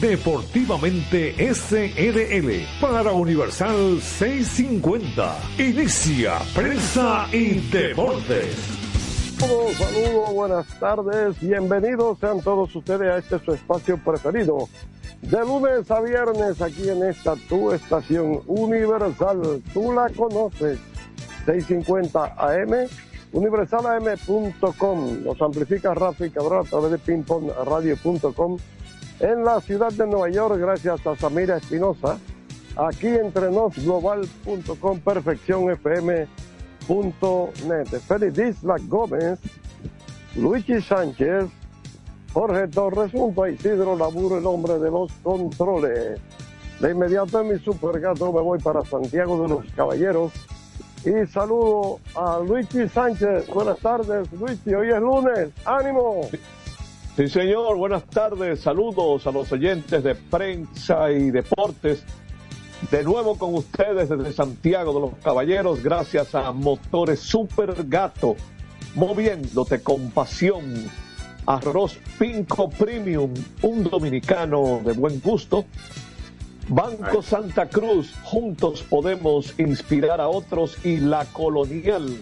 Deportivamente SRL para Universal 650. Inicia Prensa y Deportes. Saludos, saludos, buenas tardes, bienvenidos sean todos ustedes a este su espacio preferido. De lunes a viernes aquí en esta tu estación universal, tú la conoces, 650 AM, universalam.com, los amplifica Rafi Cabral a través de pingpongradio.com en la ciudad de Nueva York, gracias a Samira Espinosa, aquí entre global.com, perfeccionfm.net. Félix Isla Gómez, Luigi Sánchez, Jorge Torres, junto a Isidro Laburo, el hombre de los controles. De inmediato en mi supergato me voy para Santiago de los Caballeros y saludo a Luigi Sánchez. Buenas tardes, Luigi. Hoy es lunes. ¡Ánimo! Sí, señor. Buenas tardes. Saludos a los oyentes de prensa y deportes. De nuevo con ustedes desde Santiago de los Caballeros, gracias a Motores Super Gato, moviéndote con pasión. Arroz Pinco Premium, un dominicano de buen gusto. Banco Santa Cruz, juntos podemos inspirar a otros y la colonial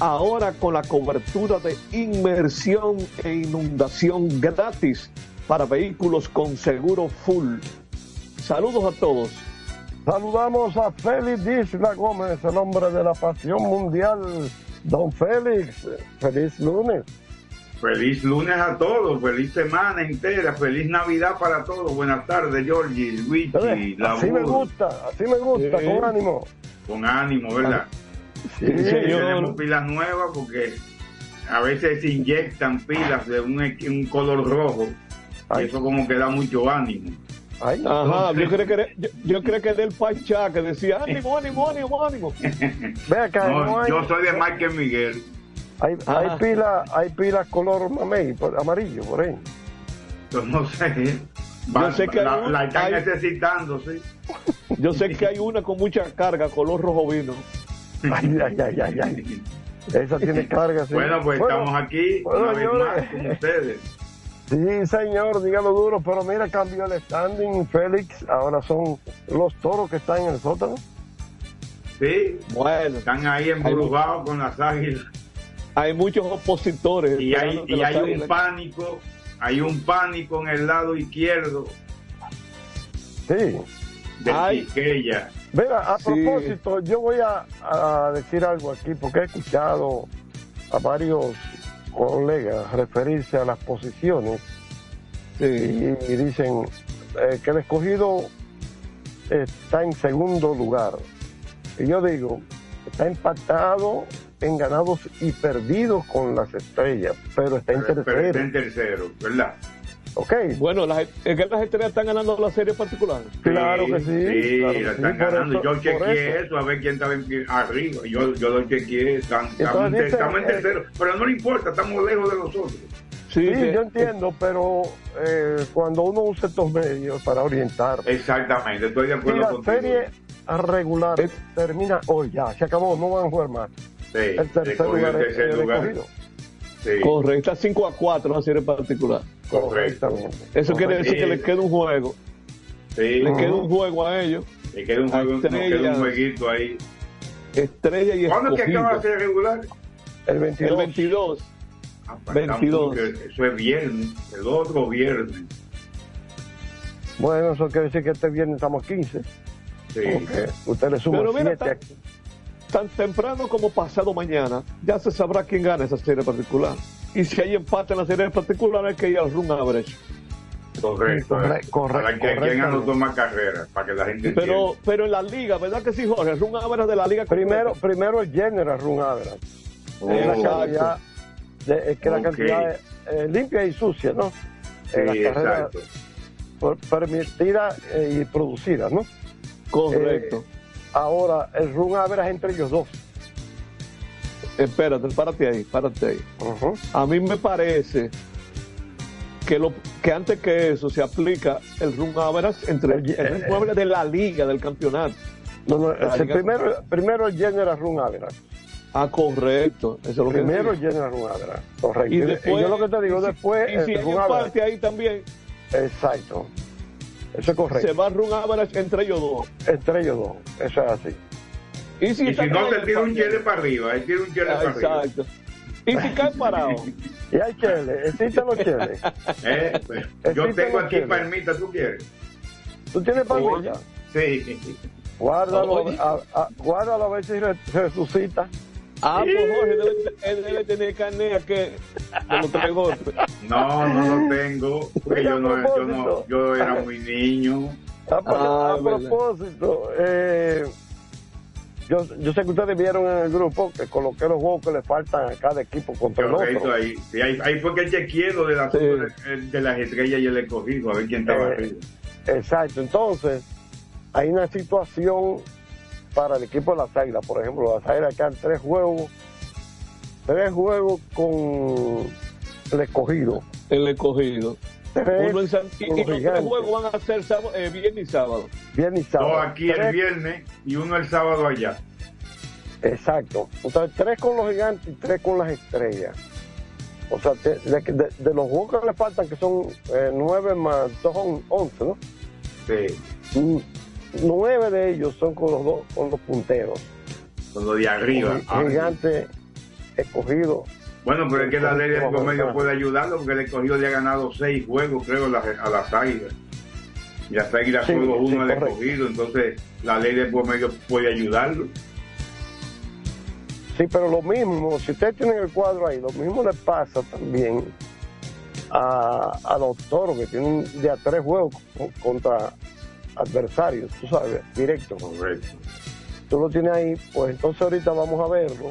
ahora con la cobertura de inmersión e inundación gratis para vehículos con seguro full. Saludos a todos. Saludamos a Félix Isla Gómez, el hombre de la pasión mundial. Don Félix, feliz lunes. Feliz lunes a todos, feliz semana entera, feliz Navidad para todos. Buenas tardes, Georgie, Luigi, Así me gusta, así me gusta, con ánimo. Con ánimo, ¿verdad? Sí, Tenemos pilas nuevas porque a veces se inyectan pilas de un, un color rojo y eso como que da mucho ánimo. Ay, Ajá, yo creo que, era- yo, yo creo que del Pachá que decía ánimo, ánimo, ánimo, ánimo. Ve acá, No, no hay, yo soy de Michael Miguel. hay, hay Ah. pila, hay pila color mamey, amarillo, por ahí. Yo no sé. Va- sé que la, hay un- la están hay- necesitando, sí. Yo sé que hay una con mucha carga, color rojo vino. Ay, ay, ay, ay, ay. Esa tiene carga, sí. Bueno, pues estamos aquí bueno, una vez más con ustedes. Sí, señor, dígalo duro, pero mira, cambió el standing, Félix. Ahora son los toros que están en el sótano. Sí, Bueno, están ahí embrujados con las águilas. hay muchos opositores. Y hay, y un pánico, hay un pánico en el lado izquierdo Sí. de Ay. Mira, a Sí. propósito, yo voy a, a decir algo aquí, porque he escuchado a varios colegas referirse a las posiciones Sí. y, y dicen eh, que el escogido está en segundo lugar. Y yo digo, está empatado en ganados y perdidos con las estrellas, pero está en Pero está tercero. en tercero, ¿verdad? ¿Ok? Bueno, las, es que las estrellas están ganando la serie particular. Claro que sí, Sí, claro que la sí, están ganando. eso- yo chequeé eso. eso. a ver quién estaba pie- arriba. Yo, yo lo chequeé. Están, estamos, dice, estamos en eh, tercero. Pero no le importa, estamos lejos de los otros. Sí, yo entiendo, pero eh, cuando uno usa estos medios para orientar, Exactamente, estoy de si acuerdo la contigo. serie regular Es- termina hoy ya, se acabó, no van a jugar más. Sí, El tercer lugar el es tercer lugar. Sí, Correcto, está 5 a 4 la serie particular. correcto. Correctamente. Eso quiere decir que le queda un juego. Sí, Le queda un juego a ellos. le queda un, juego, nos Estrellas. queda un jueguito ahí. Estrella y ¿Cuándo es que acaba la serie regular? El 22. El 22. Ah, falta 22. mucho, Eso es viernes, el otro viernes. Bueno, eso quiere decir que este viernes estamos 15. Sí. Porque usted le suma Pero mira, 7 tan, aquí. Tan temprano como pasado mañana, ya se sabrá quién gana esa serie particular. Y si hay empate en la serie particular, hay que ir al run average. Correcto. Corre- eh. corre- Para que correctamente. anotó más carreras, para que la gente Pero, pero en la liga, ¿verdad que sí, Jorge? El run average de la liga. Primero, primero el General Run Average. Oh, Es la cantidad, de- es que la Ok. cantidad es, eh, limpia y sucia, ¿no? Sí, Eh, las carreras exacto. por- permitidas eh, y producidas, ¿no? Correcto. Ahora, el Run Average entre ellos dos. Espérate, párate ahí, párate ahí. A mí me parece que lo que antes que eso se aplica el run average entre El- el run average de la liga, del campeonato. No, no, es el primero, primero el General Run Average. Ah, correcto. Eso es lo Primero General Run Average. Correcto. Y Y, después, yo lo que te digo, y si- después y si el hay empate ahí también, Exacto. Eso es correcto. Se va a run average entre ellos dos. Entre ellos dos. Eso es así. Y si, Y está si no, te tira un chile para arriba, él tira un chile Ah, para arriba. Exacto. Y si cae parado. Y hay chele, existen los cheles. Eh, pues, yo tengo aquí cheles. palmita, ¿tú quieres? ¿Tú tienes palmilla? Sí. Guárdalo, a, a- guárdalo a ver si re- resucita. Ah, pues Jorge debe, él debe tener carne a que de los tres golpes. No, no lo tengo, porque yo no, yo no, yo era muy niño. A, Ah, a propósito, eh, yo, yo sé que ustedes vieron en el grupo que coloqué los juegos que le faltan a cada equipo contra el otro. ahí, Sí, ahí, ahí fue que chequeé lo de las, Sí. de las estrellas y el escogido, a ver quién estaba Eh, arriba. Exacto, entonces hay una situación para el equipo de las águilas, por ejemplo, las águilas quedan tres juegos, tres juegos con el escogido. El escogido. Tres Uno en San- y, los tres juegos van a ser sábado, eh, viernes y sábado. viernes y sábado. Dos aquí el viernes y uno el sábado allá. Exacto. Entonces, tres con los gigantes y tres con las estrellas. O sea, de, de- de- de los juegos que le faltan, que son eh, nueve más dos, son once, ¿no? Sí, Mm, Nueve de ellos son con los dos, con los punteros. con lo de arriba. Ah, Gigante escogido. Bueno, pero es que la ley del promedio puede ayudarlo porque el escogido le ha ganado seis juegos, creo, a las, águilas. Y las águilas Sí, sí, uno al correcto. escogido, entonces la ley del promedio puede ayudarlo. Sí, pero lo mismo, si ustedes tienen el cuadro ahí, lo mismo le pasa también a, a los toros que tienen de a tres juegos con- contra adversarios, tú sabes, directos. Correcto. tú lo tienes ahí, pues entonces ahorita vamos a verlo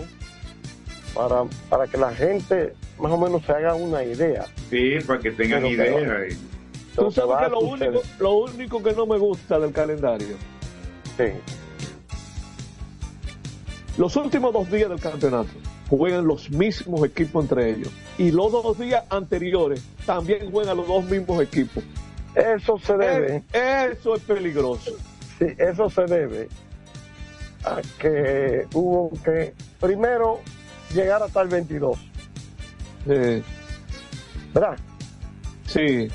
para, para que la gente más o menos se haga una idea. Sí, para que tengan idea. Tú sabes que lo único, lo único que no me gusta del calendario, Sí, los últimos dos días del campeonato juegan los mismos equipos entre ellos. Y los dos días anteriores también juegan los dos mismos equipos. Eso se debe, Eh, Eso es peligroso. sí, eso se debe a que hubo que primero llegar hasta el 22, Eh, ¿verdad? sí,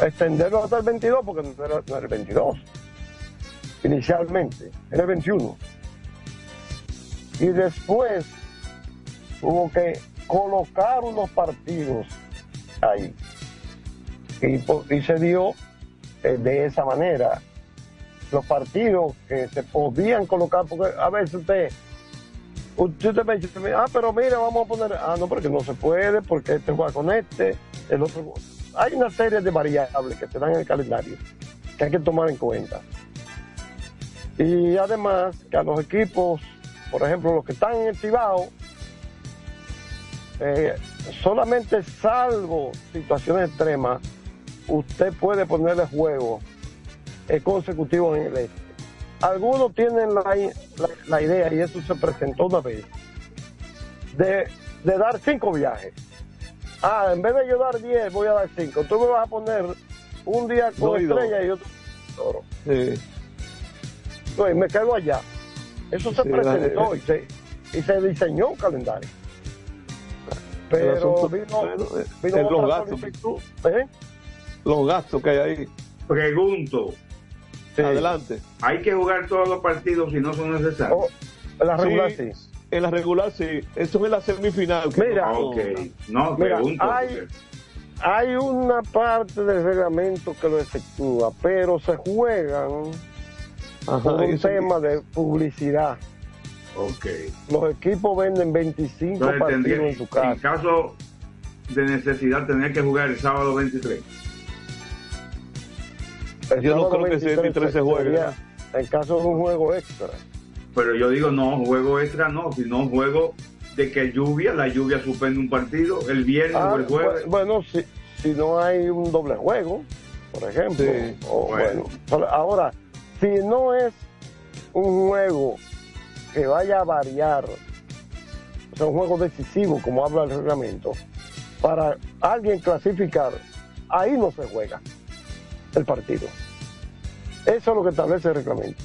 Extenderlo hasta el 22 porque no era, no era el 22 inicialmente, era el 21. Y después hubo que colocar unos partidos ahí. Y, se dio eh, de esa manera. Los partidos que se podían colocar, porque a veces usted, usted me dice, ah, pero mira, vamos a poner, ah, no, porque no se puede, porque este juega con este, el otro. Hay una serie de variables que se dan en el calendario que hay que tomar en cuenta. Y además que a los equipos, por ejemplo, los que están en el Cibao, eh, solamente salvo situaciones extremas, usted puede ponerle juego consecutivos en el este. Algunos tienen la, la- la idea, y eso se presentó una vez, de, de dar cinco viajes. Ah, en vez de yo dar diez, voy a dar cinco. Tú me vas a poner un día con dos. estrella y otro con toro. sí. No, y me quedo allá. Eso se Sí, presentó la- y, se, y se diseñó un calendario. Pero vino, eh, vino los otra solicitud, ¿eh? Los gastos que hay ahí. Pregunto, Sí. Adelante. ¿hay que jugar todos los partidos si no son necesarios? Oh, la regular Sí, sí. En la regular sí. Eso es en la semifinal. que Mira. no- ok, no, Mira, pregunto. hay- una parte del reglamento que lo efectúa, pero se juegan Ajá, por un tema de publicidad. Ok. Los equipos venden 25 Entonces partidos tendría, en su en casa. caso de necesidad, tener que jugar el sábado 23. Yo no creo que ese 23 se juegue, En caso de un juego extra. Pero yo digo, no, juego extra no, sino juego de que lluvia, la lluvia suspende un partido, el viernes Ah, o el jueves. bu- bueno, si, si no hay un doble juego, por ejemplo. Sí, o bueno. Ahora, si no es un juego que vaya a variar, o sea, un juego decisivo, como habla el reglamento, para alguien clasificar, ahí no se juega el partido. Eso es lo que establece el reglamento.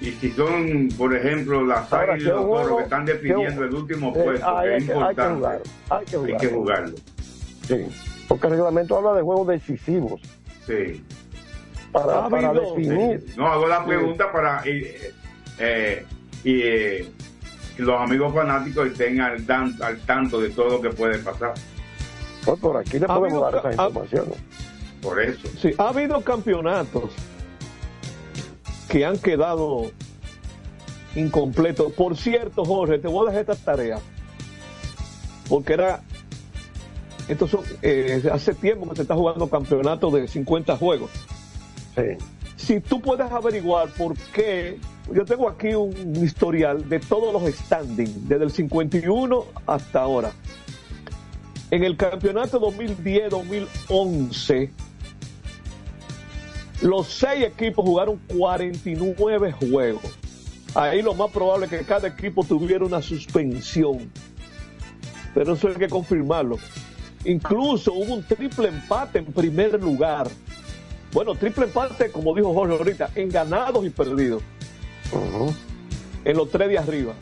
Y si son, por ejemplo, las Ahora, águilas y los toros que están definiendo el último Eh, puesto, ahí que hay, es que, hay que importante, jugar. Hay que hay jugar. que jugarlo. Sí, porque el reglamento habla de juegos decisivos. Sí. para, para definir. No, hago la pregunta para eh, eh, y los amigos fanáticos estén al, al tanto de todo lo que puede pasar. Pues por aquí le podemos dar esa información. Por eso. Sí, ha habido campeonatos que han quedado incompletos. Por cierto, Jorge, te voy a dejar esta tarea. Porque era. Estos son, eh, hace tiempo que se está jugando campeonato de 50 juegos. Sí. Si tú puedes averiguar por qué. Yo tengo aquí un historial de todos los standings, desde el 51 hasta ahora. En el campeonato 2010-2011 los seis equipos jugaron 49 juegos. Ahí lo más probable es que cada equipo tuviera una suspensión. Pero eso hay que confirmarlo. Incluso hubo un triple empate en primer lugar. Bueno, triple empate, como dijo Jorge ahorita, en ganados y perdidos. En los tres de arriba,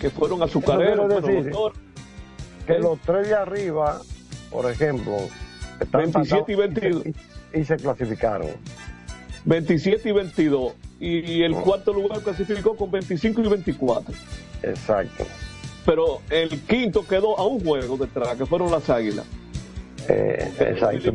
que fueron azucareros, decir, que los tres de arriba, por ejemplo, están 27 y 22. y se clasificaron. 27 y 22. Y el cuarto lugar clasificó con 25 y 24. Exacto. Pero el quinto quedó a un juego detrás, que fueron las águilas. Eh, exacto.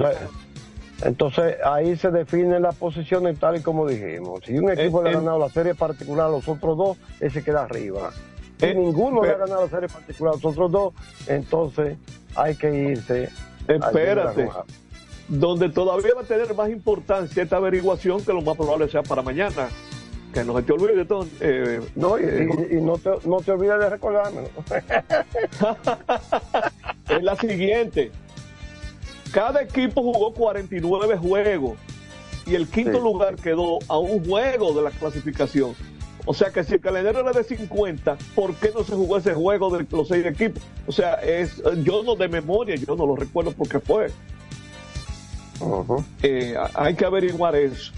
Entonces ahí se definen las posiciones tal y como dijimos. Si un equipo le ha ganado la serie particular a los otros dos, ese queda arriba. Si ninguno le ha ganado la serie particular a los otros dos, entonces hay que irse. Espérate donde todavía va a tener más importancia esta averiguación que lo más probable sea para mañana. Que no se te olvide. Eh, no, y, eh, no, te, no te olvides de recordarme. es la siguiente. Cada equipo jugó 49 juegos y el quinto lugar quedó a un juego de la clasificación. O sea que si el calendario era de 50, ¿por qué no se jugó ese juego de los seis equipos? O sea, es yo no de memoria, yo no lo recuerdo porque fue. Eh, hay que averiguar eso.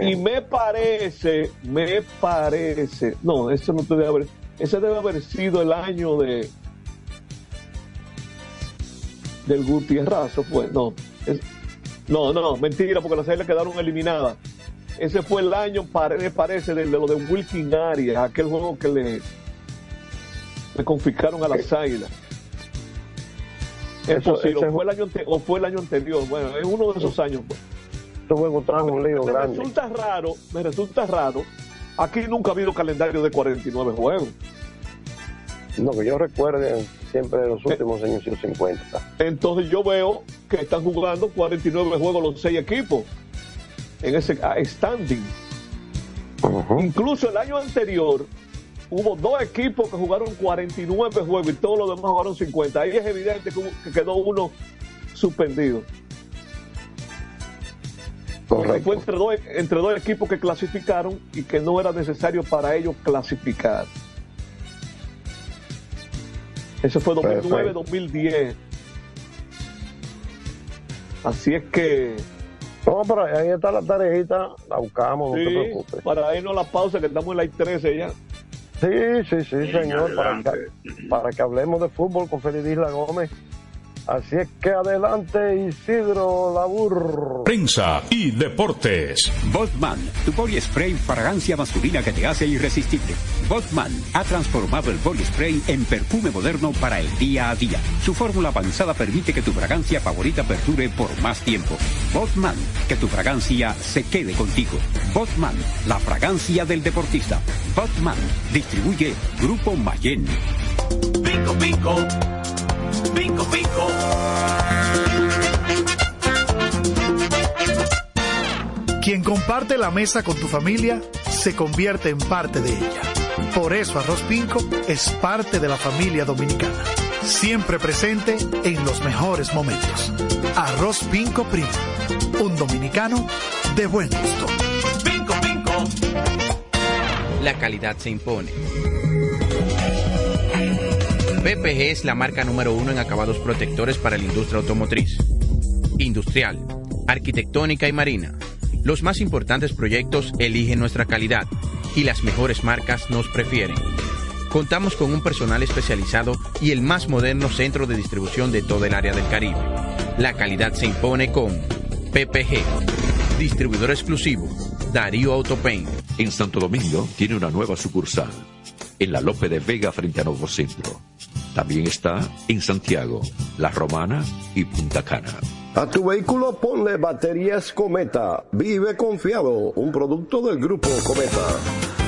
Y me parece, me parece, no, eso no debe haber, ese debe haber sido el año de del Gutiérrez, pues, no, no, no, mentira, porque las águilas quedaron eliminadas. Ese fue el año, me parece, de, lo de Wilkin Arias, aquel juego que le, le confiscaron a las águilas. Es posible, o, fue el año o fue el año anterior, bueno, es uno de esos años. Pues. un lío me grande. resulta raro, me resulta raro, aquí nunca ha habido calendario de 49 juegos. No, que yo recuerde siempre de los eh. últimos años 50. Entonces yo veo que están jugando 49 juegos los seis equipos en ese ah, standing. Incluso el año anterior hubo dos equipos que jugaron 49 juegos y todos los demás jugaron 50. Ahí es evidente que, quedó uno suspendido. Fue entre dos, entre dos equipos que clasificaron y que no era necesario para ellos clasificar. Ese fue 2009-2010. Así es que. No, pero ahí está la tarjeta, la buscamos, no te preocupes. Para irnos a la pausa, que estamos en la I-13 ya. Sí, sí, sí, señor, para que, para que, hablemos de fútbol con Feliz Isla Gómez. Así es que adelante Isidro Labur. Prensa y deportes. Botman, tu body spray fragancia masculina que te hace irresistible. Botman ha transformado el body spray en perfume moderno para el día a día. Su fórmula avanzada permite que tu fragancia favorita perdure por más tiempo. Botman, que tu fragancia se quede contigo. Botman, la fragancia del deportista. Botman, distribuye Grupo Mayen. Pico, pico. Pico, pico. Quien comparte la mesa con tu familia se convierte en parte de ella. Por eso Arroz Pinco es parte de la familia dominicana. Siempre presente en los mejores momentos. Arroz Pinco Primo. Un dominicano de buen gusto. Pinco Pinco. La calidad se impone. PPG es la marca número uno en acabados protectores para la industria automotriz, industrial, arquitectónica y marina. Los más importantes proyectos eligen nuestra calidad y las mejores marcas nos prefieren. Contamos con un personal especializado y el más moderno centro de distribución de todo el área del Caribe. La calidad se impone con PPG Distribuidor exclusivo, Darío Autopain. En Santo Domingo tiene una nueva sucursal, en la Lope de Vega frente a Nuevo Centro. También está en Santiago, La Romana y Punta Cana. A tu vehículo ponle baterías Cometa. Vive confiado, un producto del grupo Cometa.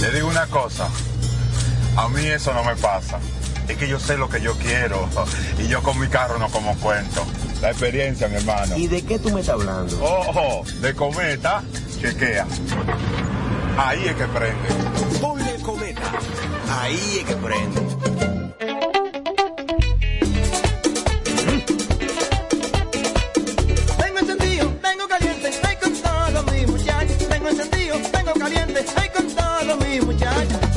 Le digo una cosa, a mí eso no me pasa. Es que yo sé lo que yo quiero y yo con mi carro no como cuento. La experiencia, mi hermano. ¿Y de qué tú me estás hablando? Ojo, de cometa, chequea. Ahí es que prende. Ponle cometa. Ahí es que prende.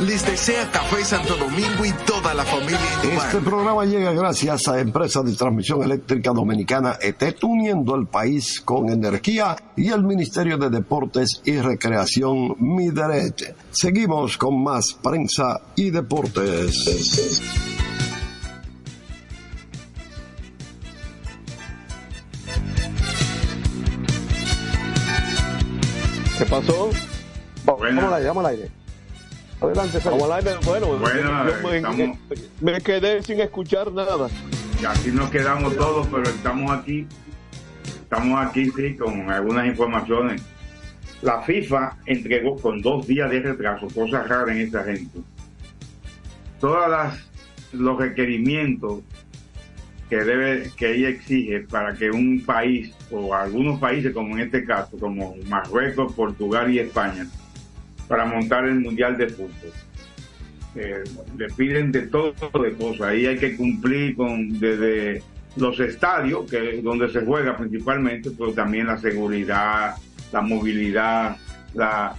Les desea Café Santo Domingo y toda la familia. Este programa llega gracias a Empresa de Transmisión Eléctrica Dominicana ET, uniendo el país con energía y el Ministerio de Deportes y Recreación Mideret. Seguimos con más prensa y deportes. ¿Qué pasó? Vamos al aire, vamos al aire. Adelante, Vamos al aire. Bueno, Bueno, yo me, estamos- me quedé sin escuchar nada. Y aquí nos quedamos todos, pero estamos aquí. Estamos aquí, sí, con algunas informaciones. La FIFA entregó con dos días de retraso, cosa rara en esta gente, todas las los requerimientos que debe que ella exige para que un país o algunos países como en este caso como Marruecos, Portugal y España para montar el mundial de fútbol eh, le piden de todo de cosas. Ahí hay que cumplir con desde los estadios, que es donde se juega principalmente, pero también la seguridad, la movilidad, la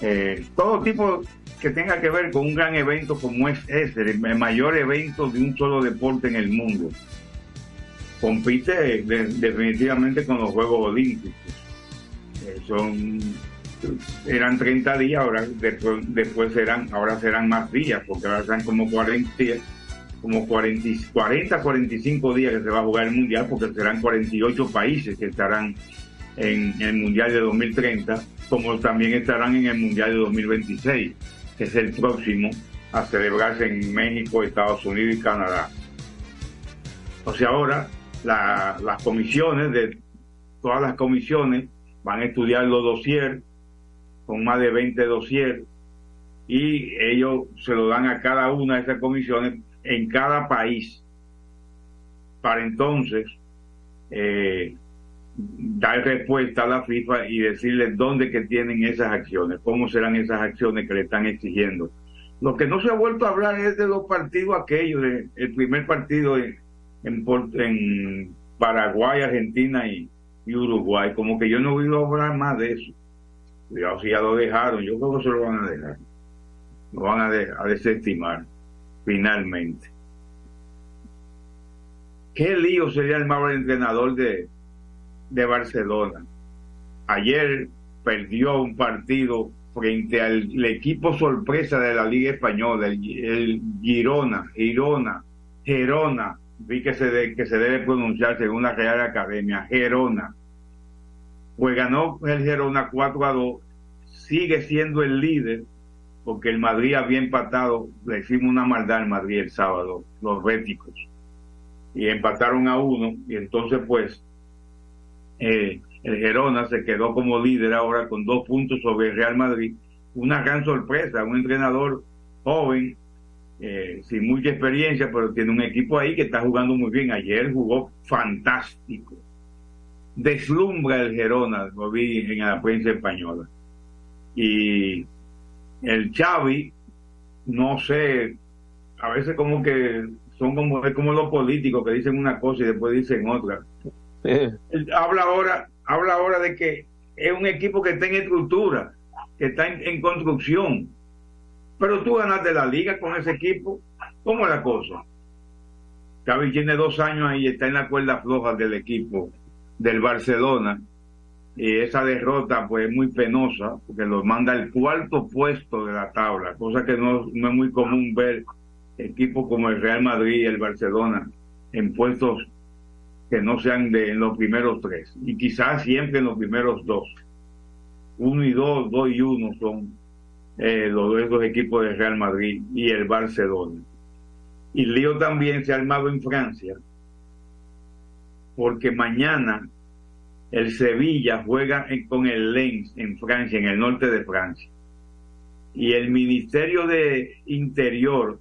eh, todo tipo que tenga que ver con un gran evento como es ese, el mayor evento de un solo deporte en el mundo. Compite de- definitivamente con los Juegos Olímpicos. Eh, son eran 30 días, ahora después, después serán, ahora serán más días, porque ahora serán como 40, días, como 40, y- 40, 45 días que se va a jugar el mundial, porque serán 48 países que estarán en, el mundial de 2030, como también estarán en el mundial de 2026, que es el próximo a celebrarse en México, Estados Unidos y Canadá. O sea, ahora la- las comisiones de todas las comisiones van a estudiar los dossiers con más de 20 dossiers y ellos se lo dan a cada una de esas comisiones en cada país para entonces eh, dar respuesta a la FIFA y decirles dónde que tienen esas acciones, cómo serán esas acciones que le están exigiendo. Lo que no se ha vuelto a hablar es de los partidos aquellos, de, el primer partido en, en Paraguay, Argentina y, y Uruguay, como que yo no he oído hablar más de eso. Si ya lo dejaron, yo creo que se lo van a dejar. Lo van a, de- a desestimar, finalmente. ¿Qué lío sería el el entrenador de, de Barcelona? Ayer perdió un partido frente al equipo sorpresa de la Liga Española, el, el Girona, Girona, Gerona, vi que se, que se debe pronunciar según la Real Academia, Gerona pues ganó el Gerona 4 a 2, sigue siendo el líder, porque el Madrid había empatado, le hicimos una maldad al Madrid el sábado, los béticos, y empataron a uno, y entonces pues eh, el Gerona se quedó como líder ahora con dos puntos sobre el Real Madrid, una gran sorpresa, un entrenador joven, eh, sin mucha experiencia, pero tiene un equipo ahí que está jugando muy bien, ayer jugó fantástico. Deslumbra el Gerona, lo vi en la prensa española. Y el Xavi, no sé, a veces como que son como, es como los políticos que dicen una cosa y después dicen otra. Habla ahora, habla ahora de que es un equipo que está en estructura, que está en, en construcción. Pero tú ganaste la liga con ese equipo, ¿cómo es la cosa? Xavi tiene dos años ahí, está en la cuerda floja del equipo del Barcelona y esa derrota pues es muy penosa porque los manda al cuarto puesto de la tabla, cosa que no, no es muy común ver equipos como el Real Madrid y el Barcelona en puestos que no sean de los primeros tres y quizás siempre en los primeros dos. Uno y dos, dos y uno son eh, los dos equipos del Real Madrid y el Barcelona. Y lío también se ha armado en Francia porque mañana el Sevilla juega con el Lens en Francia, en el norte de Francia. Y el Ministerio de Interior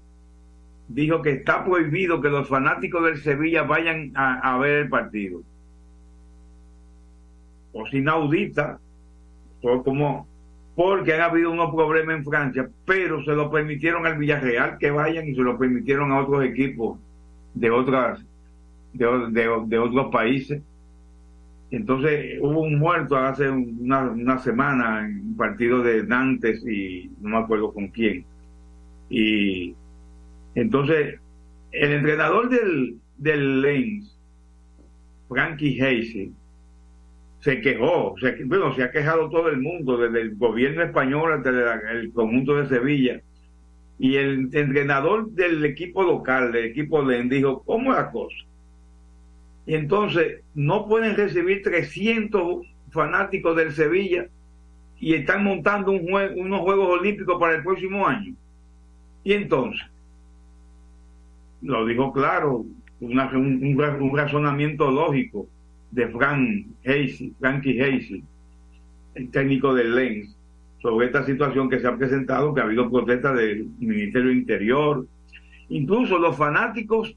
dijo que está prohibido que los fanáticos del Sevilla vayan a, ver el partido. Cosa inaudita, fue como porque han habido unos problemas en Francia, pero se lo permitieron al Villarreal que vayan y se lo permitieron a otros equipos de otras de, o- de o- de otros países Entonces hubo un muerto hace una, semana en un partido de Nantes y no me acuerdo con quién. Y entonces el entrenador del, del Lens, Frankie Hasey, se quejó, se, bueno, se ha quejado todo el mundo, desde el gobierno español hasta el conjunto de Sevilla. Y el entrenador del equipo local, del equipo Lens, dijo, ¿cómo es la cosa? Y entonces no pueden recibir 300 fanáticos del Sevilla y están montando un unos Juegos Olímpicos para el próximo año. Y entonces, lo dijo claro, un, un ra- un razonamiento lógico de Frank Hasey, Frankie Hasey, el técnico del Lens, sobre esta situación que se ha presentado, que ha habido protestas del Ministerio Interior, incluso los fanáticos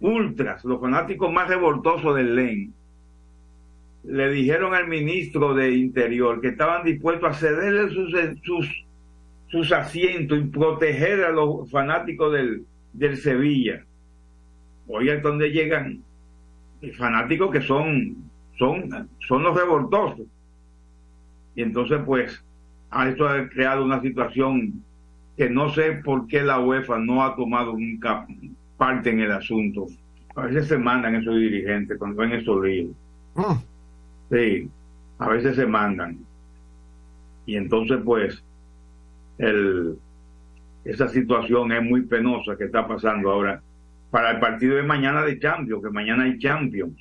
ultras, los fanáticos más revoltosos del LEN, le dijeron al ministro de Interior que estaban dispuestos a cederle sus, sus, asientos y proteger a los fanáticos del, del Sevilla. Oiga, donde llegan fanáticos que son, son, son los revoltosos. Y entonces, pues, a esto ha creado una situación que no sé por qué la UEFA no ha tomado nunca parte en el asunto. A veces se mandan esos dirigentes cuando ven esos líos. Sí, a veces se mandan. Y entonces, pues, el, esa situación es muy penosa que está pasando ahora para el partido de mañana de Champions, que mañana hay Champions.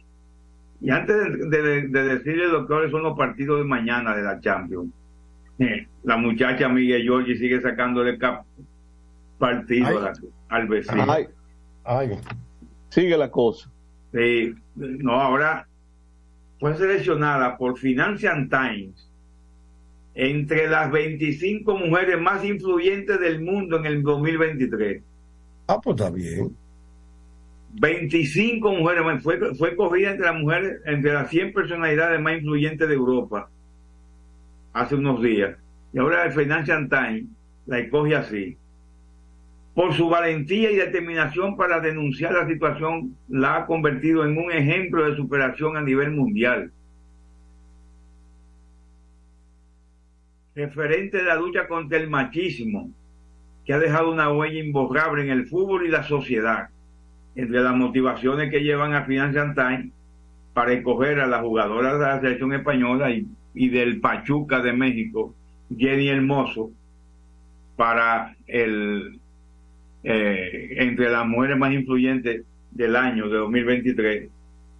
Y antes de, de, de decirle lo cuáles son los partidos de mañana de la Champions, eh, la muchacha Miguel Giorgi sigue sacándole cap partido la- al vecino. Ay. Sigue la cosa. Sí, no, ahora fue seleccionada por Financial Times entre las 25 mujeres más influyentes del mundo en el 2023. Ah, pues está bien. 25 mujeres, más. fue, fue cogida entre las mujeres, entre las 100 personalidades más influyentes de Europa hace unos días. Y ahora el Financial Times la escoge así. Por su valentía y determinación para denunciar la situación, la ha convertido en un ejemplo de superación a nivel mundial. Referente de la lucha contra el machismo, que ha dejado una huella imborrable en el fútbol y la sociedad entre las motivaciones que llevan a Financial Times para escoger a la jugadora de la selección española y, y del Pachuca de México, Jenny Hermoso, para el eh, entre las mujeres más influyentes del año de 2023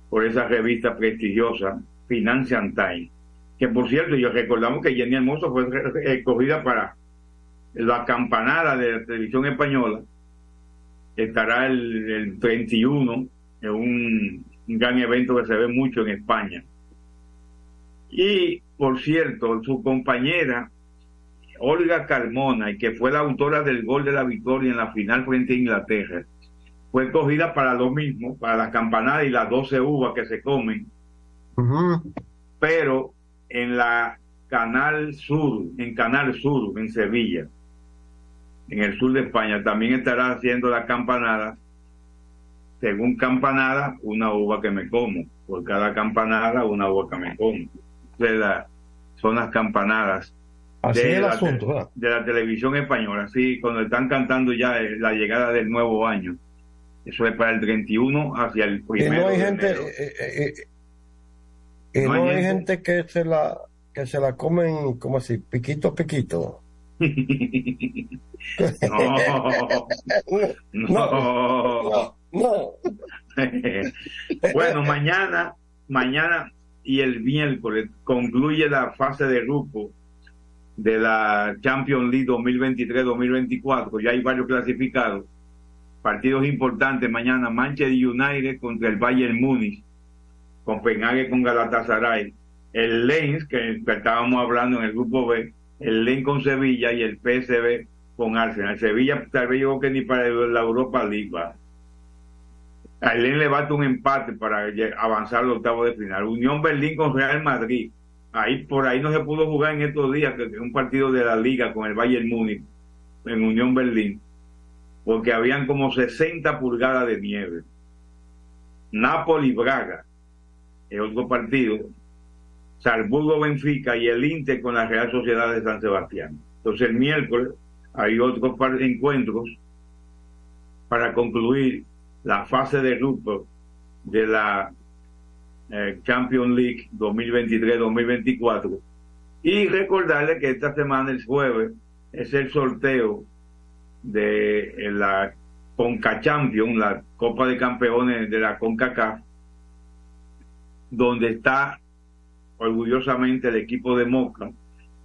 por esa revista prestigiosa Financial Times. Que por cierto, yo recordamos que Jenny Hermoso fue escogida para la campanada de la televisión española estará el, el 31 en un, un gran evento que se ve mucho en España. Y, por cierto, su compañera, Olga Carmona, y que fue la autora del gol de la victoria en la final frente a Inglaterra, fue escogida para lo mismo, para la campanada y las 12 uvas que se comen, pero en la Canal Sur, en Canal Sur, en Sevilla en el sur de España, también estará haciendo la campanada. Según campanada, una uva que me como. Por cada campanada, una uva que me como. De la- son las campanadas Así de, es el la, asunto, te- ¿verdad? de la televisión española. Sí, cuando están cantando ya eh, la llegada del nuevo año. Eso es para el 31 hacia el Y primero. no hay de gente, eh, eh, y No no, hay hay gente. gente que se la que se la comen como así, piquito piquito. no, no. bueno, mañana, mañana y el miércoles concluye la fase de grupo de la Champions League 2023-2024. Ya hay varios clasificados. Partidos importantes mañana, Manchester United contra el Bayern Múnich, Copenhague con Galatasaray, el Lens, que estábamos hablando en el grupo B, el Lens con Sevilla y el PSV con Arsenal. Sevilla tal vez llegó que ni para la Europa League va. Al Lens le basta un empate para avanzar al octavo de final. Unión Berlín con Real Madrid. Ahí por ahí no se pudo jugar en estos días que un partido de la liga con el Bayern Múnich en Unión Berlín porque habían como 60 pulgadas de nieve. Napoli Braga el otro partido, Salzburgo Benfica y el Inter con la Real Sociedad de San Sebastián. Entonces el miércoles hay otros par de encuentros para concluir la fase de grupo de la eh, Champions League 2023-2024 y recordarle que esta semana, el jueves, es el sorteo de la Conca Champions, la Copa de Campeones de la CONCACAF, donde está orgullosamente el equipo de Moca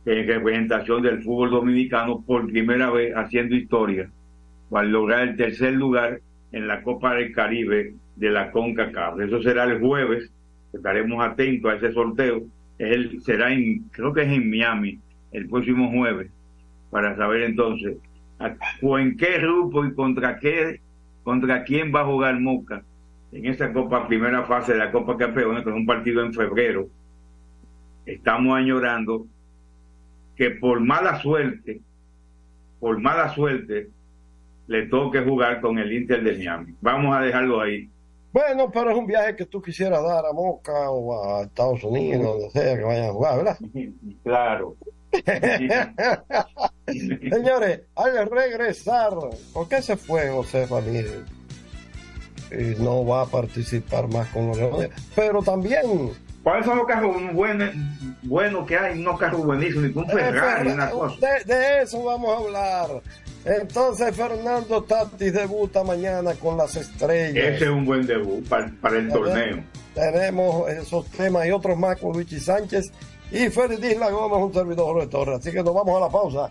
en representación del fútbol dominicano por primera vez haciendo historia al lograr el tercer lugar en la Copa del Caribe de la CONCACAF. Eso será el jueves, estaremos atentos a ese sorteo. Él será en, creo que es en Miami, el próximo jueves, para saber entonces a- o en qué grupo y contra qué, contra quién va a jugar Moca en esa Copa, primera fase de la Copa Campeones, que es un partido en febrero. Estamos añorando que por mala suerte, por mala suerte, le toque jugar con el Inter de Miami. Vamos a dejarlo ahí. Bueno, pero es un viaje que tú quisieras dar a Moca o a Estados Unidos, donde sea que vayan a jugar, ¿verdad? Claro. Señores, al regresar, ¿por qué se fue José Ramírez? Y no va a participar más con los Leones. Pero también. ¿Cuáles son los carros buenos, buenos que hay? Unos carros buenísimos, ni un Ferrari, una cosa. De, de eso vamos a hablar. Entonces, Fernando Tatis debuta mañana con las estrellas. Ese es un buen debut para, para el torneo. Tenemos esos temas y otros más con Luigi Sánchez y Félix Isla Gómez, un servidor de Torres. Así que nos vamos a la pausa.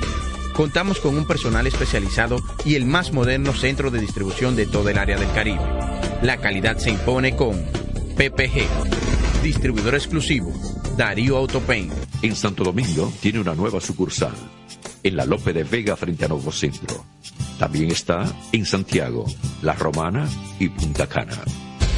Contamos con un personal especializado y el más moderno centro de distribución de todo el área del Caribe. La calidad se impone con PPG, distribuidor exclusivo, Darío Autopaint. En Santo Domingo tiene una nueva sucursal, en la Lope de Vega frente a Nuevo Centro. También está en Santiago, La Romana y Punta Cana.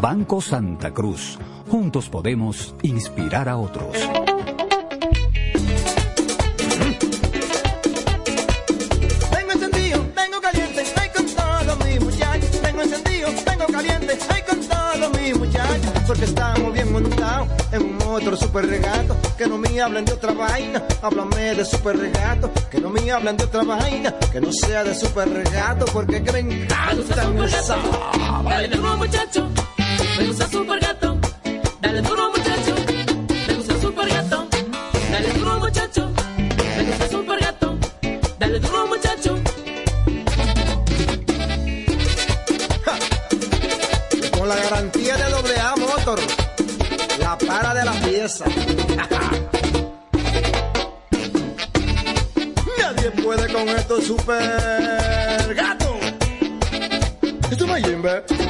Banco Santa Cruz. Juntos podemos inspirar a otros. Tengo encendido, tengo caliente, ay con todos mis muchachos. Tengo encendido, tengo caliente, ay con todos mis muchachos. Porque estamos bien montados en un otro super regato. Que no me hablen de otra vaina, háblame de super regato. Que no me hablen de otra vaina, que no sea de super regato. Porque que me. Dale duro muchacho, me gusta super gato. Dale duro muchacho, me gusta super gato. Dale duro muchacho, me gusta super gato. Dale duro muchacho. Con la garantía de doble A Motor, la para de la pieza. Nadie puede con esto super gato. Esto es Jimbe.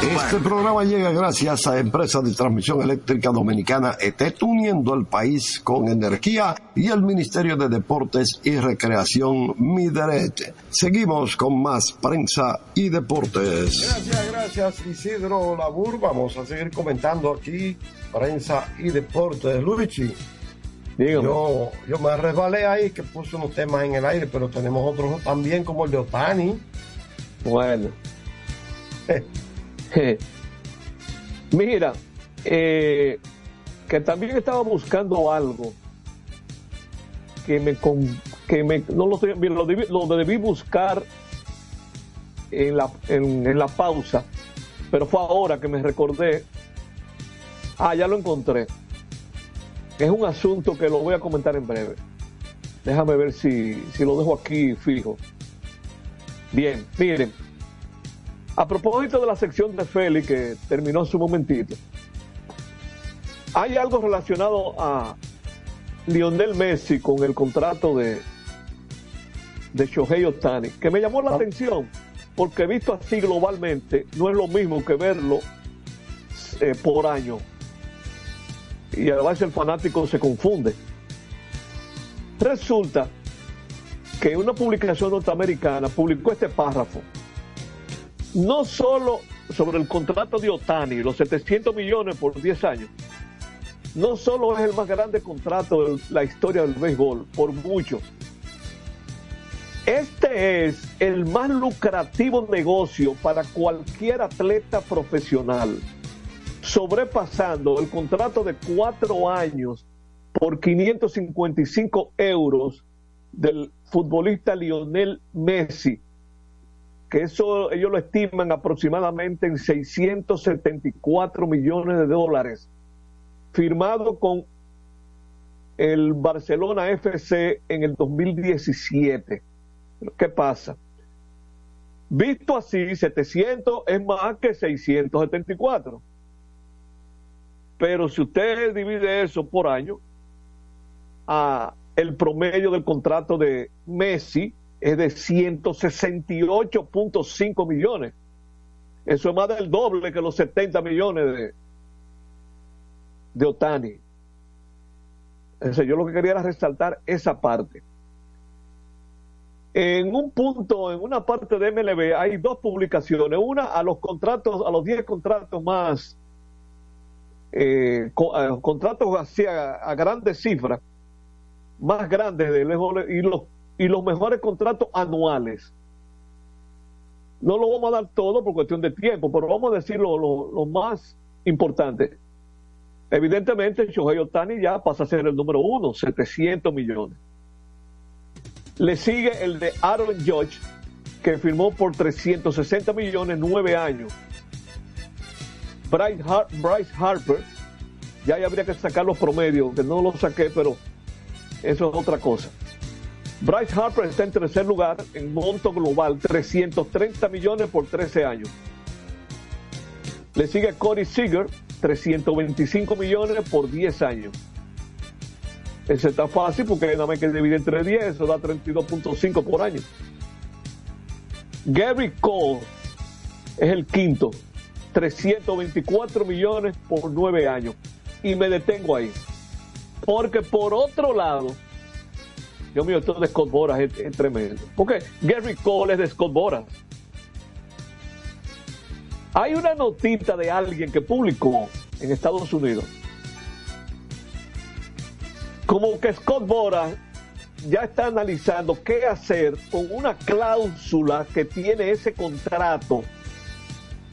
Este programa llega gracias a Empresa de Transmisión Eléctrica Dominicana ETET, uniendo el país con energía y el Ministerio de Deportes y Recreación Mideret. Seguimos con más prensa y deportes. Gracias, gracias Isidro Labur. Vamos a seguir comentando aquí prensa y deportes. Luigi, yo, yo me resbalé ahí que puse unos temas en el aire, pero tenemos otros también como el de Otani. Bueno. Mira, eh, que también estaba buscando algo que me, que me no lo, lo debí, lo debí buscar en la, en la pausa, pero fue ahora que me recordé. Ah, ya lo encontré. Es un asunto que lo voy a comentar en breve. Déjame ver si, si lo dejo aquí fijo. Bien, miren. A propósito de la sección de Félix que terminó un momentito, hay algo relacionado a Lionel Messi con el contrato de, de Shohei Otani, que me llamó la atención, porque visto así globalmente, no es lo mismo que verlo eh, por año. Y a veces el fanático se confunde. Resulta que una publicación norteamericana publicó este párrafo. No solo sobre el contrato de Otani, los 700 millones por 10 años, no solo es el más grande contrato de la historia del béisbol, por mucho. Este es el más lucrativo negocio para cualquier atleta profesional, sobrepasando el contrato de cuatro años por 555 euros del futbolista Lionel Messi, que eso ellos lo estiman aproximadamente en 674 millones de dólares, firmado con el Barcelona FC en el 2017. Pero, ¿Qué pasa? Visto así, 700 es más que 674. Pero si usted divide eso por año, a el promedio del contrato de Messi es de 168.5 millones. Eso es más del doble que los 70 millones de, de Otani. Entonces, yo lo que quería era resaltar esa parte. En un punto, en una parte de MLB, hay dos publicaciones. Una a los contratos, a los 10 contratos más, eh, contratos así a, a grandes cifras, más grandes de lejos, y los, y los mejores contratos anuales. No lo vamos a dar todo por cuestión de tiempo, pero vamos a decir lo, lo- más importante. Evidentemente, Shohei Otani ya pasa a ser el número uno, 700 millones. Le sigue el de Aaron Judge, que firmó por 360 millones, nueve años. Bryce, Har- Bryce Harper, ya ahí habría que sacar los promedios, que no los saqué, pero eso es otra cosa. Bryce Harper está en tercer lugar en monto global, 330 millones por 13 años. Le sigue Corey Seager, 325 millones por 10 años. Ese está fácil porque nada más que divide entre 10, eso da 32.5 por año. Gary Cole es el quinto, 324 millones por 9 años. Y me detengo ahí. Porque por otro lado, Dios mío, esto de Scott Boras es, es tremendo. Porque Gary Cole es de Scott Boras. Hay una notita de alguien que publicó en Estados Unidos. Como que Scott Boras ya está analizando qué hacer con una cláusula que tiene ese contrato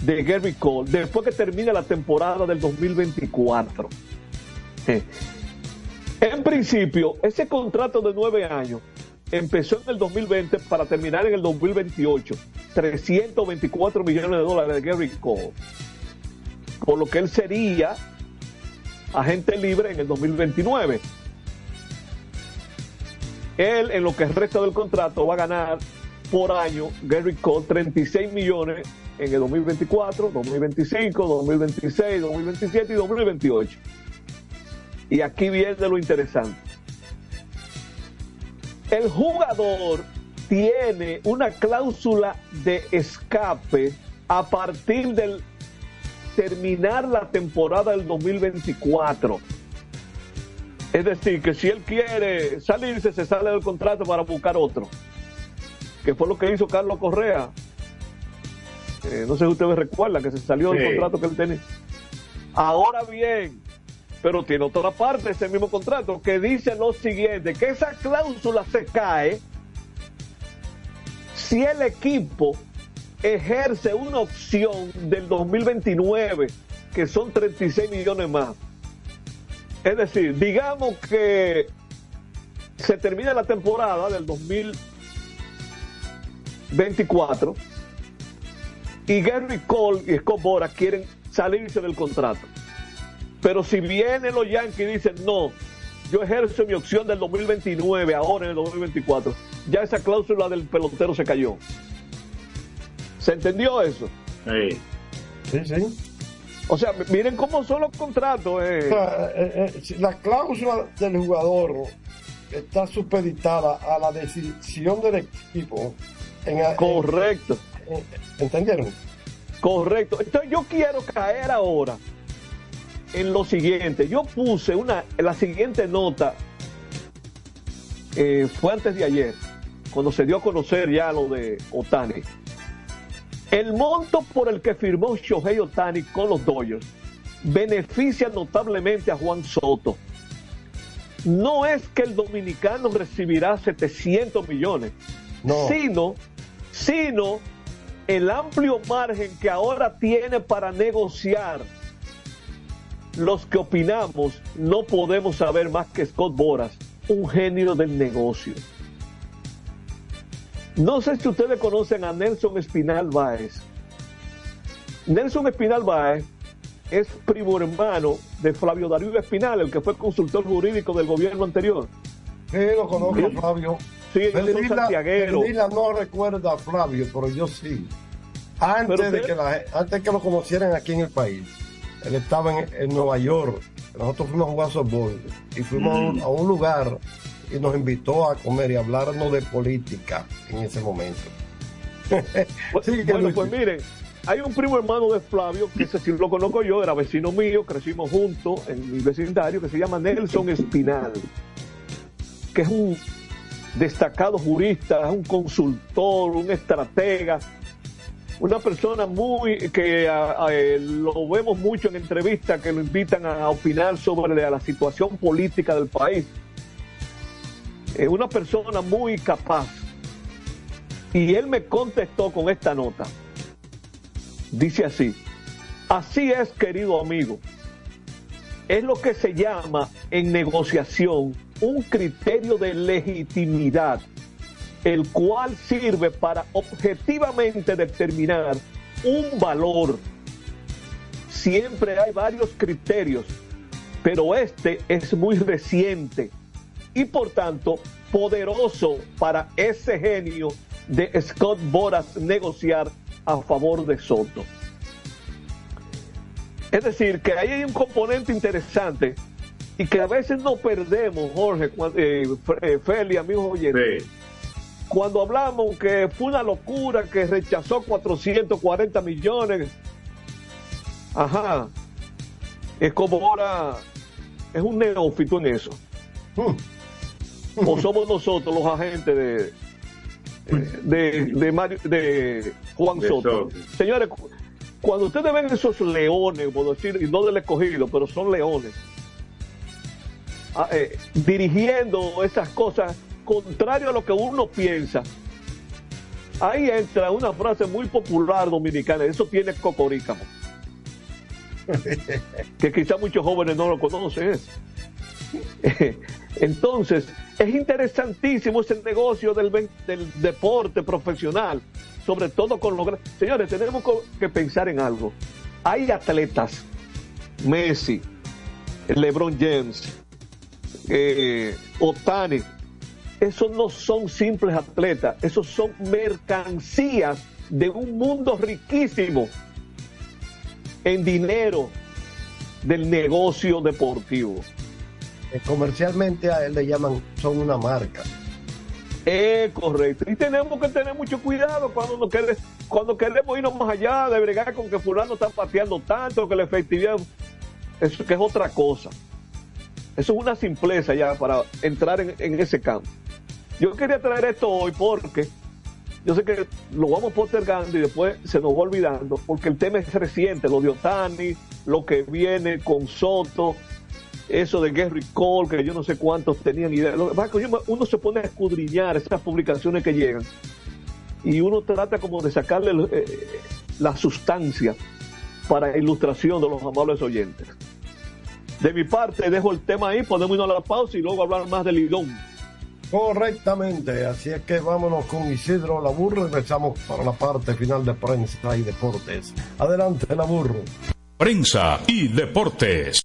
de Gary Cole después que termine la temporada del 2024. Eh, En principio, ese contrato de nueve años empezó en el 2020 para terminar en el 2028. 324 millones de dólares de Gary Cole. Por lo que él sería agente libre en el 2029. Él, en lo que resta del contrato, va a ganar por año, Gary Cole, 36 millones en el 2024, 2025, 2026, 2027 y 2028. Y aquí viene lo interesante. El jugador tiene una cláusula de escape a partir del terminar la temporada del 2024. Es decir, que si él quiere salirse, se sale del contrato para buscar otro. Que fue lo que hizo Carlos Correa. Eh, no sé si ustedes recuerdan que se salió del Sí. contrato que él tenía. Ahora bien, pero tiene otra parte ese mismo contrato que dice lo siguiente, que esa cláusula se cae si el equipo ejerce una opción del 2029, que son 36 millones más. Es decir, digamos que se termina la temporada del 2024 y Gary Cole y Scott Boras quieren salirse del contrato. Pero si vienen los Yankees y dicen, no, yo ejerzo mi opción del 2029, ahora en el 2024, ya esa cláusula del pelotero se cayó. ¿Se entendió eso? Sí. Sí, sí. O sea, miren cómo son los contratos. eh. Eh, eh, la cláusula del jugador está supeditada a la decisión del equipo. En, en- Correcto. en- ¿Entendieron? Correcto. Entonces yo quiero caer ahora en lo siguiente. Yo puse una, la siguiente nota, eh, fue antes de ayer, cuando se dio a conocer ya lo de Otani. El monto por el que firmó Shohei Otani con los Dodgers beneficia notablemente a Juan Soto. No es que el dominicano recibirá 700 millones, No. sino, sino el amplio margen que ahora tiene para negociar. Los que opinamos no podemos saber más que Scott Boras, un genio del negocio. No sé si ustedes conocen a Nelson Espinal Báez. Nelson Espinal Báez es primo hermano de Flavio Darío Espinal, el que fue consultor jurídico del gobierno anterior. Sí, lo conozco, Sí. Flavio. Sí, santiagueros. Melila no recuerda a Flavio, pero yo sí. Antes, Pero de que la- antes que lo conocieran aquí en el país, él estaba en, en Nueva York. Nosotros fuimos a jugar softball y fuimos a, un, a un lugar y nos invitó a comer y hablarnos de política en ese momento. Sí, Bueno, pues miren, hay un primo hermano de Flavio, que ese sí lo conozco yo, era vecino mío, crecimos juntos en mi vecindario, que se llama Nelson Espinal, que es un destacado jurista, es un consultor, un estratega, una persona muy que a- a- eh, lo vemos mucho en entrevistas que lo invitan a opinar sobre la, la situación política del país. Es una persona muy capaz. Y él me contestó con esta nota. Dice así, así es querido amigo, es lo que se llama en negociación un criterio de legitimidad, el cual sirve para objetivamente determinar un valor. Siempre hay varios criterios, pero este es muy reciente y por tanto poderoso para ese genio de Scott Boras negociar a favor de Soto. Es decir, que ahí hay un componente interesante y que a veces no perdemos, Jorge, eh, eh, Feli, amigos oyentes. Cuando hablamos que fue una locura que rechazó 440 millones, ajá, es como ahora, es un neófito en eso. O somos nosotros los agentes de, de, de, Mario- de Juan Soto. Señores, cu- cuando ustedes ven esos leones, por decir, y no del escogido, pero son leones, ah, eh, dirigiendo esas cosas contrario a lo que uno piensa, ahí entra una frase muy popular dominicana, eso tiene cocorícamo, que quizá muchos jóvenes no lo conocen. es. Entonces, es interesantísimo ese negocio del, del deporte profesional, sobre todo con los... Señores, tenemos que pensar en algo. Hay atletas, Messi, LeBron James, eh, Otani, esos no son simples atletas, esos son mercancías de un mundo riquísimo en dinero del negocio deportivo. Eh, Comercialmente a él le llaman, son una marca. Es correcto. Y tenemos que tener mucho cuidado cuando, nos quede- cuando queremos irnos más allá de bregar con que fulano está pateando tanto, que la efectividad, eso que es otra cosa. Eso es una simpleza ya para entrar en, ese campo. Yo quería traer esto hoy porque yo sé que lo vamos postergando y después se nos va olvidando, porque el tema es reciente, lo de Otani, lo que viene con Soto, eso de Gary Cole, que yo no sé cuántos tenían idea. Uno se pone a escudriñar esas publicaciones que llegan y uno trata como de sacarle eh, la sustancia para ilustración de los amables oyentes. De mi parte, dejo el tema ahí, podemos irnos a la pausa y luego hablar más del Lidón. Correctamente, así es que vámonos con Isidro Laburro y regresamos para la parte final de prensa y deportes. Adelante, Laburro. Prensa y deportes.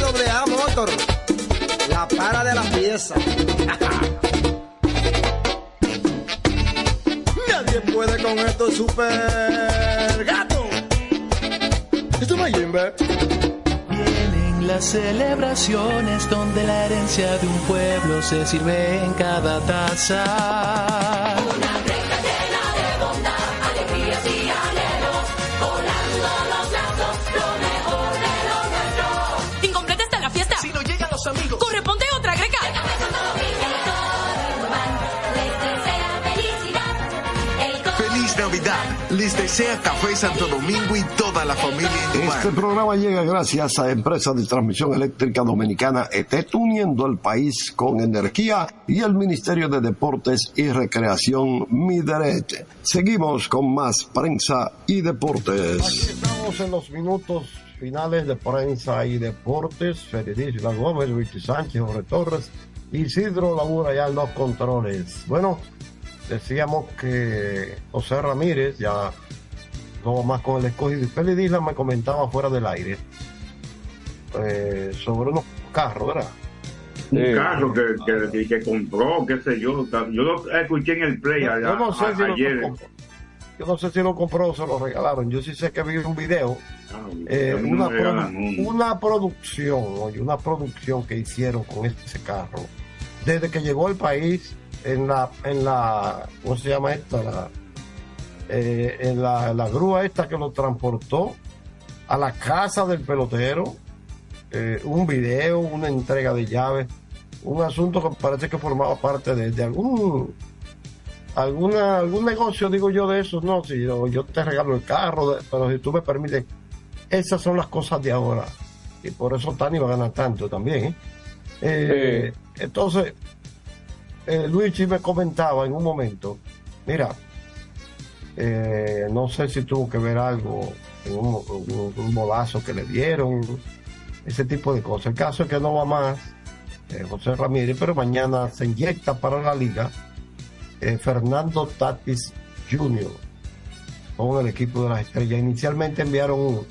para de la pieza. Nadie puede con esto super gato. Esto es. Vienen las celebraciones donde la herencia de un pueblo se sirve en cada taza. Les desea Café Santo Domingo y toda la familia. Este programa llega gracias a Empresa de Transmisión Eléctrica Dominicana ET, uniendo el país con energía y el Ministerio de Deportes y Recreación Mideret. Seguimos con más prensa y deportes. Aquí estamos en los minutos finales de prensa y deportes. La Gómez, Luis Sánchez, Jorge Torres, Isidro Labura ya en los controles. Bueno, decíamos que José Ramírez ya no va más con el escogido. Y Félix Isla me comentaba fuera del aire eh, sobre unos carros, ¿verdad? Un Eh, carro que, que, que compró, qué sé yo. Yo lo escuché en el play Yo, no sé a- si lo ayer. compró. Yo no sé si lo compró o se lo regalaron. Yo sí sé que vi un video. eh, a mí no una, produ- una producción, oye, una producción que hicieron con ese carro. Desde que llegó al país, en la, en la, ¿cómo se llama esta? La, eh, en la, la grúa esta que lo transportó a la casa del pelotero, eh, un video, una entrega de llaves, un asunto que parece que formaba parte de, de algún alguna algún negocio digo yo de esos no si yo, yo te regalo el carro de- pero si tú me permites esas son las cosas de ahora y por eso Tani va a ganar tanto también ¿eh? Eh, entonces eh, Luigi me comentaba en un momento mira eh, no sé si tuvo que ver algo un, un- bolazo que le dieron ese tipo de cosas el caso es que no va más eh, José Ramírez pero mañana se inyecta para la liga eh, Fernando Tatis Jr. con el equipo de las estrellas. Inicialmente enviaron un-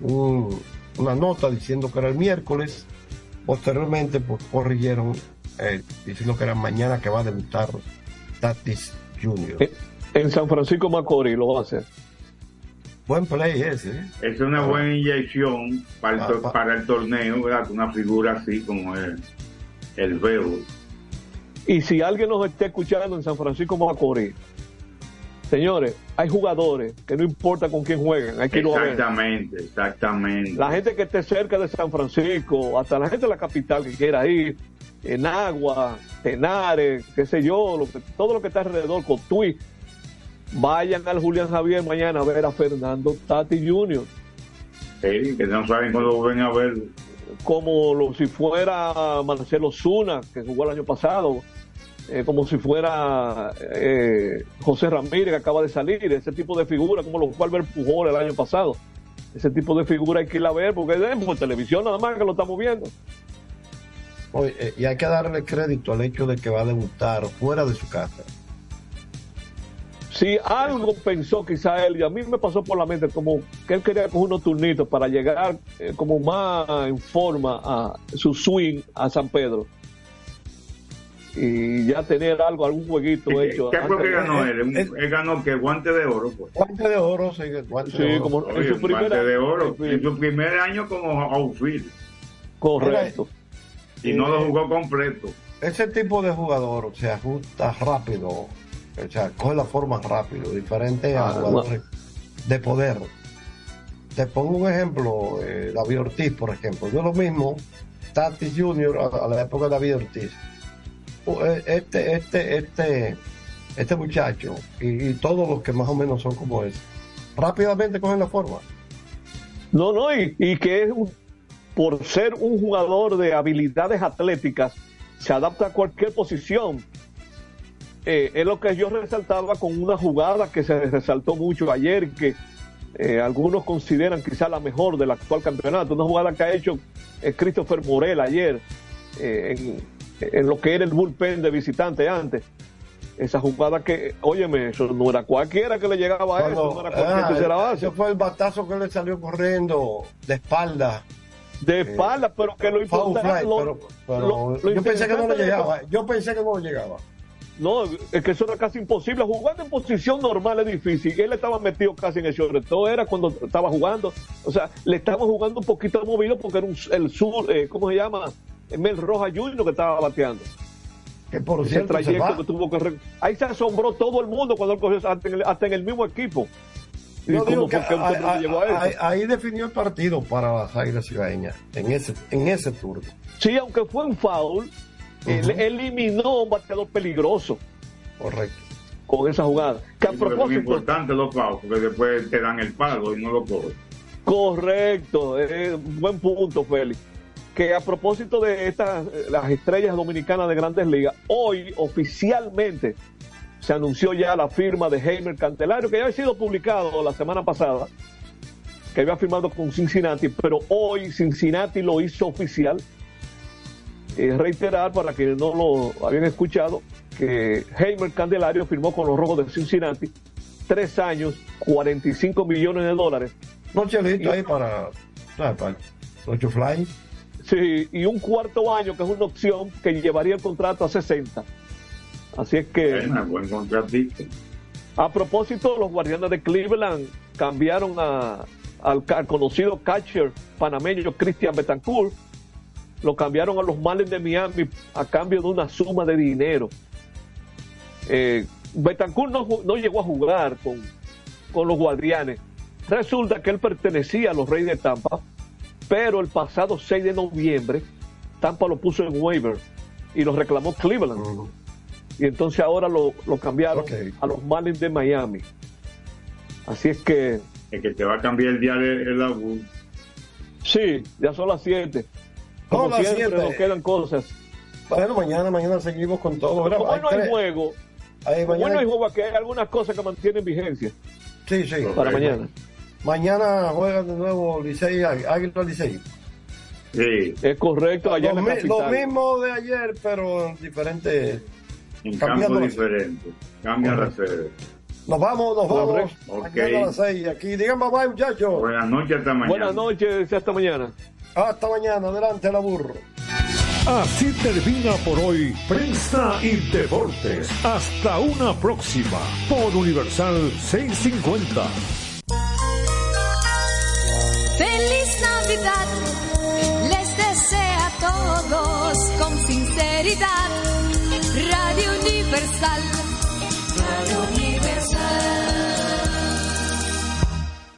un- una nota diciendo que era el miércoles, posteriormente pues, corrigieron eh, diciendo que era mañana que va a debutar Tatis Jr. En San Francisco Macorís lo va a hacer. Buen play ese. ¿eh? Es una Ah. buena inyección para el, Ah, to- pa- para el torneo, ¿verdad? Una figura así como el, el Veo. Y si alguien nos está escuchando en San Francisco Macorís, señores, hay jugadores que no importa con quién jueguen, hay que irlo a ver. Exactamente, exactamente. La gente que esté cerca de San Francisco, hasta la gente de la capital que quiera ir, en Agua, Tenares, qué sé yo, lo que- todo lo que está alrededor, Cotuí, vayan al Julián Javier mañana a ver a Fernando Tati Jr. Sí, que no saben cuándo ven a ver. como lo, si fuera Marcelo Zuna, que jugó el año pasado, eh, como si fuera eh, José Ramírez, que acaba de salir, ese tipo de figura, como lo fue Albert Pujol el año pasado. Ese tipo de figura hay que ir a ver, porque es por televisión nada más que lo estamos viendo. Oye, eh, y hay que darle crédito al hecho de que va a debutar fuera de su casa. Si algo pensó quizá él, y a mí me pasó por la mente como que él quería coger unos turnitos para llegar eh, como más en forma a su swing a San Pedro. Y ya tener algo, algún jueguito hecho. ¿Qué fue que ganó él? Él ganó que guante de oro, pues. Guante de oro, sí, guante Sí, de oro. como en su un primera- guante de oro. En su primer año como outfield. Correcto. Y no lo jugó completo. Ese tipo de jugador se ajusta rápido, o sea, coge la forma rápido, diferente a Ah, jugadores de poder. Te pongo un ejemplo, eh, David Ortiz, por ejemplo. Yo lo mismo, Tatis Jr. a, a la época de David Ortiz. Eh, Este, este, este, este muchacho y, y todos los que más o menos son como él, rápidamente cogen la forma. No, no, y, y que es un- por ser un jugador de habilidades atléticas, se adapta a cualquier posición. Eh, es lo que yo resaltaba con una jugada que se resaltó mucho ayer, que eh, algunos consideran quizá la mejor del actual campeonato, una jugada que ha hecho eh, Christopher Morel ayer en, en lo que era el bullpen de visitante antes. Esa jugada que, óyeme, eso no era cualquiera que le llegaba a eso, no era cualquier Ah, tercera base. ese fue el batazo que le salió corriendo de espalda. De espalda, pero que lo importante lo- lo- yo pensé que no llegaba. Yo pensé que no le llegaba. No, es que eso era casi imposible. Jugando en posición normal es difícil. Él estaba metido casi en el short. Todo era cuando estaba jugando. O sea, le estaba jugando un poquito movido porque era un- el sur, eh, ¿cómo se llama? Mel Roja Junior que estaba bateando. Que por Ese cierto, se trayecto va. que tuvo que Ahí se asombró todo el mundo cuando él cogió hasta en el, hasta en el mismo equipo. ¿Y Yo cómo digo que fue que un ahí, temprano llegó a eso? ahí- ahí definió el partido para las Águilas Cibaeñas en ese, en ese turno. Sí, aunque fue un foul, él eliminó a un bateador peligroso. Correcto. con esa jugada. Que a Sí, propósito, importantes los pagos, porque después te dan el pago y no lo cobran. correcto, eh, buen punto, Félix. Que a propósito de estas, eh, las estrellas dominicanas de grandes ligas, hoy oficialmente se anunció ya la firma de Heimer Cantelario, que ya había sido publicado la semana pasada, que había firmado con Cincinnati, pero hoy Cincinnati lo hizo oficial. Eh, reiterar para quienes no lo habían escuchado que Heimer Candelario firmó con los Rojos de Cincinnati tres años, 45 millones de dólares. No, chelito ahí para, para ocho fly. Sí, y un cuarto año que es una opción que llevaría el contrato a 60. Así es que, Buena, buen contratista. a propósito, los guardianes de Cleveland cambiaron a- al, conocido catcher panameño Christian Betancourt, lo cambiaron a los Marlins de Miami a cambio de una suma de dinero. Eh, Betancourt no, no llegó a jugar con, con los guardianes. Resulta que él pertenecía a los Reyes de Tampa, pero el pasado 6 de noviembre Tampa lo puso en waiver y lo reclamó Cleveland. Y entonces ahora lo, lo cambiaron a los Marlins de Miami. Así es que El que te va a cambiar el día de el laburo. sí, ya son las 7. Como las siempre siete. nos quedan cosas. Bueno, mañana, mañana seguimos con todo. Mira, Como hoy no hay tres- juego, mañana- no hay juego, aquí hay algunas cosas que mantienen vigencia Sí, sí. para mañana. Mañana juegan de nuevo Licey, Águila Licey. Sí. Es correcto, allá Lo, en la mi- lo mismo de ayer, pero en diferentes. En Cambiando campo diferente. Cambia sede. Nos vamos, nos vamos. Correcto. Ok. Mañana a las seis. Aquí, digan bye bye, muchachos. Buenas noches, hasta mañana. Buenas noches, hasta mañana. Hasta mañana, adelante la burro. Así termina por hoy Prensa y Deportes. Hasta una próxima por Universal 650.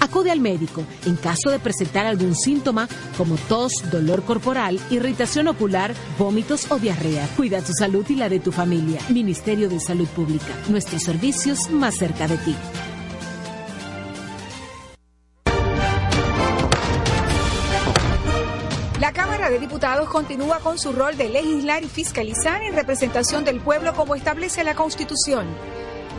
Acude al médico en caso de presentar algún síntoma como tos, dolor corporal, irritación ocular, vómitos o diarrea. Cuida tu salud y la de tu familia. Ministerio de Salud Pública. Nuestros servicios más cerca de ti. La Cámara de Diputados continúa con su rol de legislar y fiscalizar en representación del pueblo como establece la Constitución.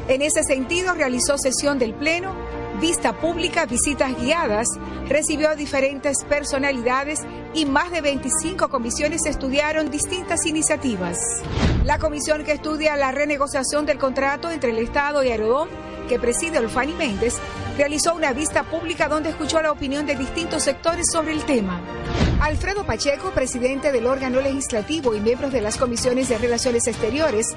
En ese sentido, realizó sesión del Pleno, vista pública, visitas guiadas, recibió a diferentes personalidades y más de 25 comisiones estudiaron distintas iniciativas. La comisión que estudia la renegociación del contrato entre el Estado y Aerodón, que preside Olfani Méndez, realizó una vista pública donde escuchó la opinión de distintos sectores sobre el tema. Alfredo Pacheco, presidente del órgano legislativo y miembros de las comisiones de Relaciones Exteriores,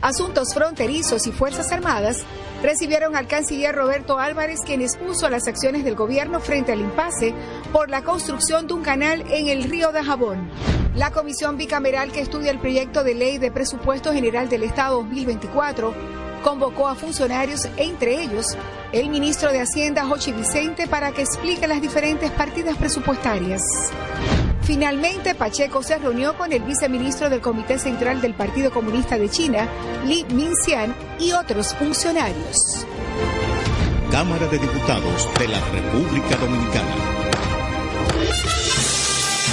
Asuntos Fronterizos y Fuerzas Armadas, recibieron al canciller Roberto Álvarez, quien expuso las acciones del gobierno frente al impasse por la construcción de un canal en el río de Jabón. La comisión bicameral que estudia el proyecto de ley de presupuesto general del Estado 2024 convocó a funcionarios, entre ellos el ministro de Hacienda, Jochi Vicente, para que explique las diferentes partidas presupuestarias. Finalmente, Pacheco se reunió con el viceministro del Comité Central del Partido Comunista de China, Li Minxian, y otros funcionarios. Cámara de Diputados de la República Dominicana.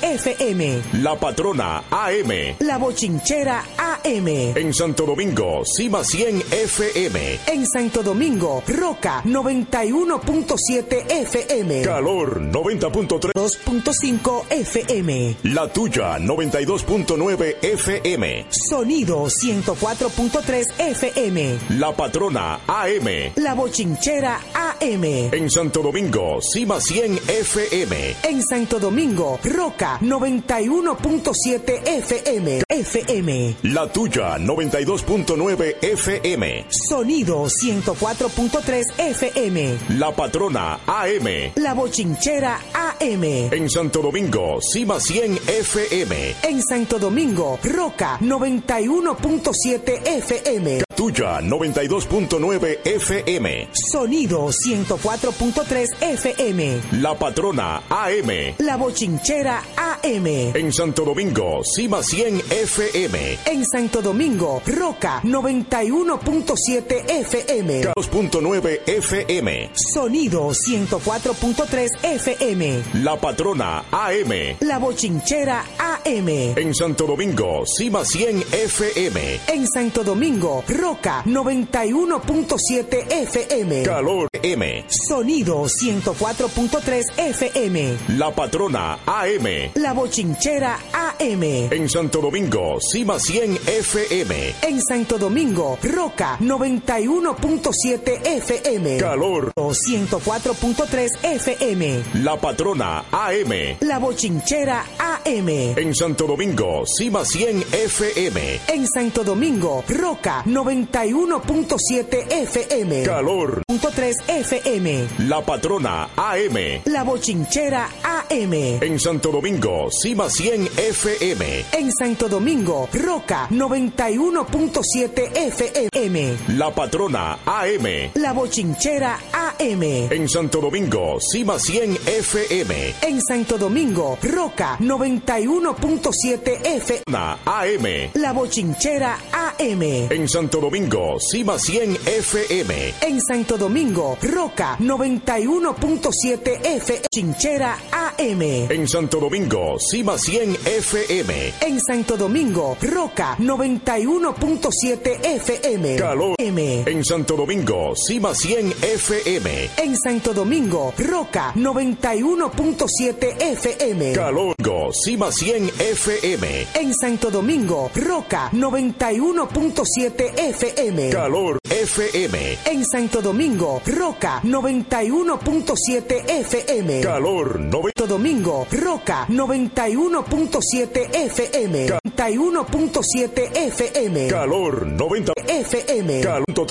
FM. La patrona AM. La bochinchera AM. En Santo Domingo, Cima 100 FM. En Santo Domingo, Roca 91.7 FM. Calor 90.3. 2.5 FM. La tuya 92.9 FM. Sonido 104.3 FM. La patrona AM. La bochinchera AM. En Santo Domingo, Cima 100 FM. En Santo Domingo, Roca 91.7 FM. FM. La tuya 92.9 FM. Sonido 104.3 FM. La patrona AM. La bochinchera AM. En Santo Domingo, Cima 100 FM. En Santo Domingo, Roca 91.7 FM. Tuya 92.9 FM. Sonido 104.3 FM. La patrona AM. La bochinchera AM. En Santo Domingo, Cima 100 FM. En Santo Domingo, Roca 91.7 FM. 2.9 FM. Sonido 104.3 FM. La patrona AM. La bochinchera AM. En Santo Domingo, Cima 100 FM. En Santo Domingo, Roca 91.7 FM. Calor M. Sonido 104.3 FM. La patrona AM. La bochinchera AM. En Santo Domingo, Cima 100 FM. En Santo Domingo, Roca 91.7 FM. Calor 104.3 FM. La patrona AM. La bochinchera AM. En Santo Domingo, Cima 100 FM. En Santo Domingo, Roca 91.7 FM. Calor 3 FM. La patrona AM. La bochinchera AM. En Santo Domingo, Cima 100 FM. En Santo Domingo, Roca 91.7 FM. La patrona AM. La bochinchera AM. En Santo Domingo, Cima 100 FM. En Santo Domingo, Roca 91.7 FM. AM. La bochinchera AM. En Santo Domingo, Cima 100 FM. En Santo Domingo, Roca 91.7 FM. Chinchera AM. En Santo Domingo, Cima 100 FM. En Santo Domingo, Roca 91.7 FM. Calor M. En Santo Domingo, Cima 100 FM. En Santo Domingo, Roca 91.7 FM. Calor Cima 100 FM. En Santo Domingo, Roca 91.7 FM. Calor FM. En Santo Domingo, Roca 91.7 FM. Calor 90 Domingo, Roca 91.7 FM. 91.7 FM. Calor 90 FM. Calor 3